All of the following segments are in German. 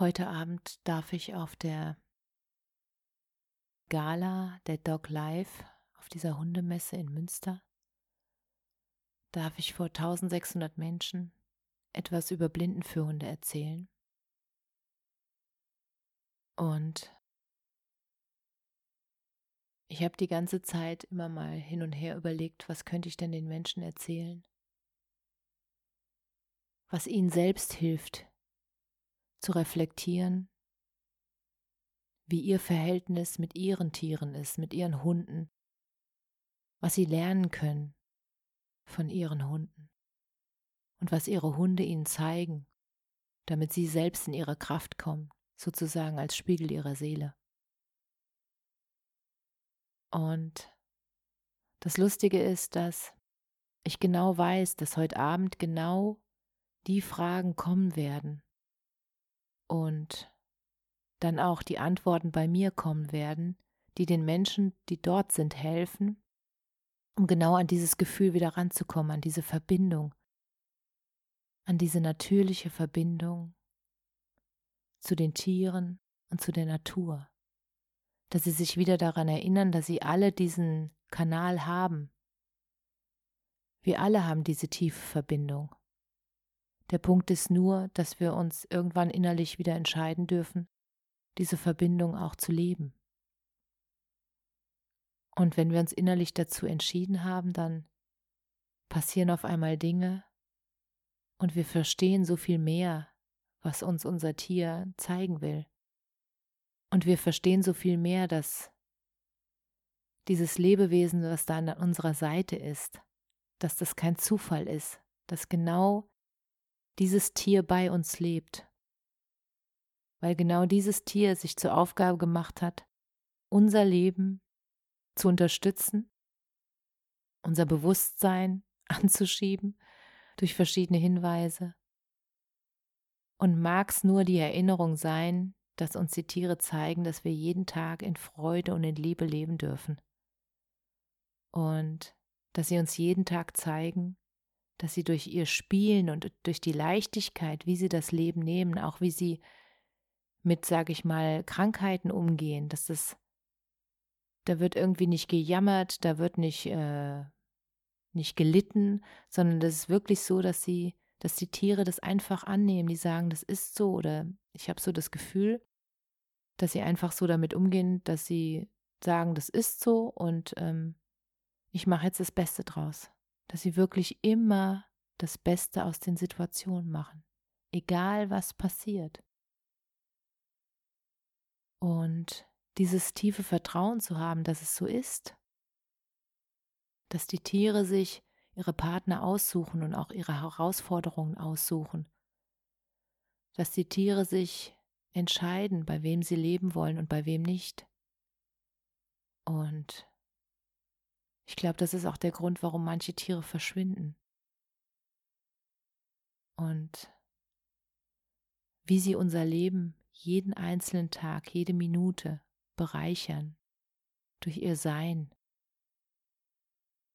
Heute Abend darf ich auf der Gala der Dog Life auf dieser Hundemesse in Münster darf ich vor 1600 Menschen etwas über Blindenführende erzählen. Und ich habe die ganze Zeit immer mal hin und her überlegt, was könnte ich denn den Menschen erzählen, was ihnen selbst hilft, zu reflektieren, wie ihr Verhältnis mit ihren Tieren ist, mit ihren Hunden, was sie lernen können von ihren Hunden und was ihre Hunde ihnen zeigen, damit sie selbst in ihre Kraft kommen, sozusagen als Spiegel ihrer Seele. Und das Lustige ist, dass ich genau weiß, dass heute Abend genau die Fragen kommen werden und dann auch die Antworten bei mir kommen werden, die den Menschen, die dort sind, helfen, um genau an dieses Gefühl wieder ranzukommen, an diese Verbindung, an diese natürliche Verbindung zu den Tieren und zu der Natur, dass sie sich wieder daran erinnern, dass sie alle diesen Kanal haben. Wir alle haben diese tiefe Verbindung. Der Punkt ist nur, dass wir uns irgendwann innerlich wieder entscheiden dürfen, diese Verbindung auch zu leben. Und wenn wir uns innerlich dazu entschieden haben, dann passieren auf einmal Dinge und wir verstehen so viel mehr, was uns unser Tier zeigen will. Und wir verstehen so viel mehr, dass dieses Lebewesen, was da an unserer Seite ist, dass das kein Zufall ist, dass genau dieses Tier bei uns lebt, weil genau dieses Tier sich zur Aufgabe gemacht hat, unser Leben zu unterstützen, unser Bewusstsein anzuschieben durch verschiedene Hinweise. Und mag es nur die Erinnerung sein, dass uns die Tiere zeigen, dass wir jeden Tag in Freude und in Liebe leben dürfen. Und dass sie uns jeden Tag zeigen, dass sie durch ihr Spielen und durch die Leichtigkeit, wie sie das Leben nehmen, auch wie sie mit, sage ich mal, Krankheiten umgehen, dass das da wird irgendwie nicht gejammert, da wird nicht, äh, nicht gelitten, sondern das ist wirklich so, dass sie, dass die Tiere das einfach annehmen, die sagen, das ist so oder ich habe so das Gefühl, dass sie einfach so damit umgehen, dass sie sagen, das ist so und ähm, ich mache jetzt das Beste draus. Dass sie wirklich immer das Beste aus den Situationen machen, egal was passiert. Und dieses tiefe Vertrauen zu haben, dass es so ist, dass die Tiere sich ihre Partner aussuchen und auch ihre Herausforderungen aussuchen, dass die Tiere sich entscheiden, bei wem sie leben wollen und bei wem nicht. Und ich glaube, das ist auch der Grund, warum manche Tiere verschwinden. Und wie sie unser Leben jeden einzelnen Tag, jede Minute bereichern durch ihr Sein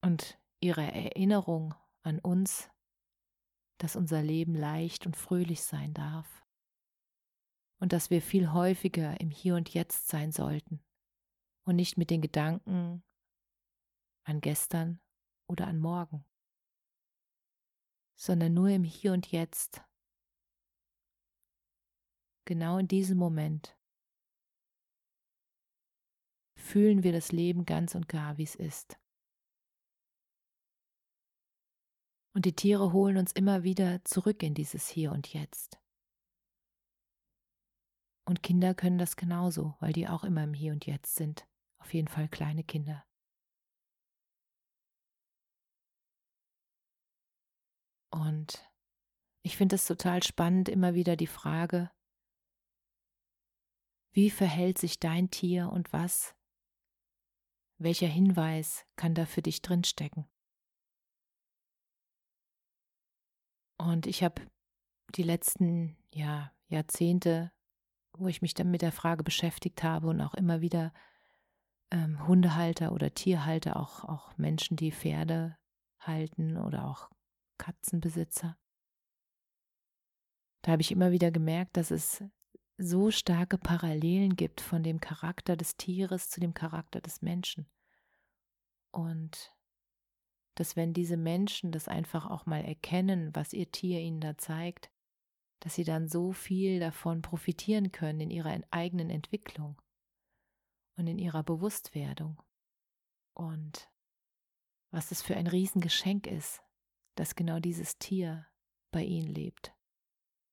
und ihre Erinnerung an uns, dass unser Leben leicht und fröhlich sein darf und dass wir viel häufiger im Hier und Jetzt sein sollten und nicht mit den Gedanken an gestern oder an morgen, sondern nur im Hier und Jetzt, genau in diesem Moment fühlen wir das Leben ganz und gar, wie es ist. Und die Tiere holen uns immer wieder zurück in dieses Hier und Jetzt. Und Kinder können das genauso, weil die auch immer im Hier und Jetzt sind. Auf jeden Fall kleine Kinder. Und ich finde es total spannend, immer wieder die Frage, wie verhält sich dein Tier und was? Welcher Hinweis kann da für dich drinstecken? Und ich habe die letzten ja, Jahrzehnte, wo ich mich dann mit der Frage beschäftigt habe und auch immer wieder ähm, Hundehalter oder Tierhalter, auch, auch Menschen, die Pferde halten oder auch Katzenbesitzer. Da habe ich immer wieder gemerkt, dass es so starke Parallelen gibt von dem Charakter des Tieres zu dem Charakter des Menschen. Und dass wenn diese Menschen das einfach auch mal erkennen, was ihr Tier ihnen da zeigt, dass sie dann so viel davon profitieren können in ihrer eigenen Entwicklung und in ihrer Bewusstwerdung. Und was es für ein Riesengeschenk ist, dass genau dieses Tier bei ihnen lebt,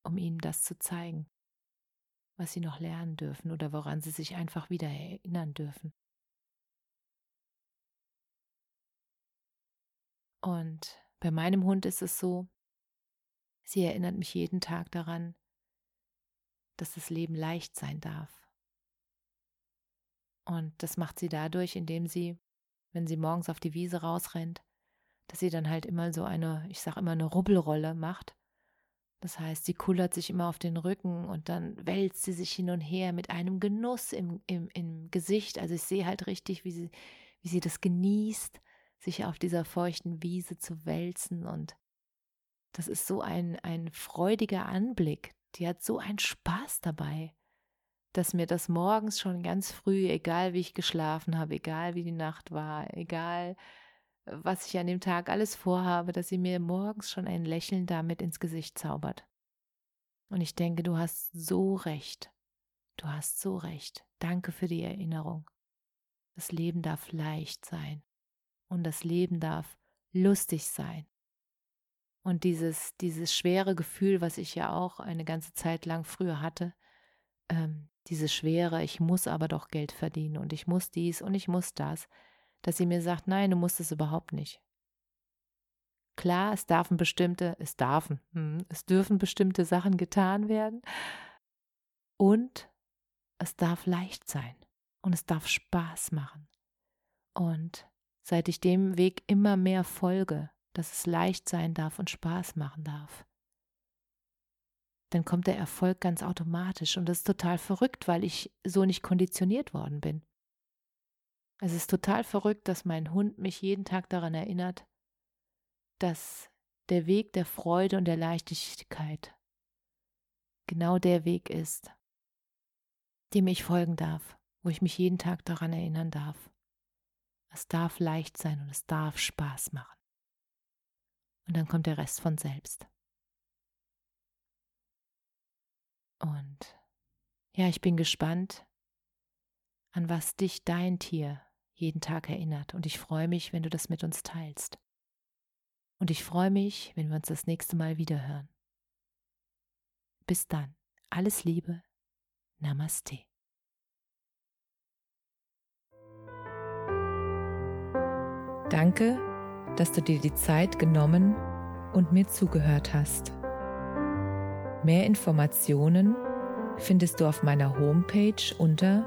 um ihnen das zu zeigen, was sie noch lernen dürfen oder woran sie sich einfach wieder erinnern dürfen. Und bei meinem Hund ist es so, sie erinnert mich jeden Tag daran, dass das Leben leicht sein darf. Und das macht sie dadurch, indem sie, wenn sie morgens auf die Wiese rausrennt, dass sie dann halt immer so eine, ich sag immer eine Rubbelrolle macht. Das heißt, sie kullert sich immer auf den Rücken und dann wälzt sie sich hin und her mit einem Genuss im, im, im Gesicht. Also ich sehe halt richtig, wie sie, wie sie das genießt sich auf dieser feuchten Wiese zu wälzen und das ist so ein, ein freudiger Anblick. Die hat so einen Spaß dabei, dass mir das morgens schon ganz früh, egal wie ich geschlafen habe, egal wie die Nacht war, egal was ich an dem Tag alles vorhabe, dass sie mir morgens schon ein Lächeln damit ins Gesicht zaubert. Und ich denke, du hast so recht. Du hast so recht. Danke für die Erinnerung. Das Leben darf leicht sein und das Leben darf lustig sein. Und dieses, dieses schwere Gefühl, was ich ja auch eine ganze Zeit lang früher hatte, ähm, diese schwere, ich muss aber doch Geld verdienen und ich muss dies und ich muss das, dass sie mir sagt, nein, du musst es überhaupt nicht. Klar, es dürfen bestimmte, es dürfen, hm, es dürfen bestimmte Sachen getan werden und es darf leicht sein und es darf Spaß machen. Und seit ich dem Weg immer mehr folge, dass es leicht sein darf und Spaß machen darf, dann kommt der Erfolg ganz automatisch und das ist total verrückt, weil ich so nicht konditioniert worden bin. Es ist total verrückt, dass mein Hund mich jeden Tag daran erinnert, dass der Weg der Freude und der Leichtigkeit genau der Weg ist, dem ich folgen darf, wo ich mich jeden Tag daran erinnern darf. Es darf leicht sein und es darf Spaß machen. Und dann kommt der Rest von selbst. Und ja, ich bin gespannt, an was dich dein Tier jeden Tag erinnert. Und ich freue mich, wenn du das mit uns teilst. Und ich freue mich, wenn wir uns das nächste Mal wieder hören. Bis dann. Alles Liebe. Namaste. Danke, dass du dir die Zeit genommen und mir zugehört hast. Mehr Informationen findest du auf meiner Homepage unter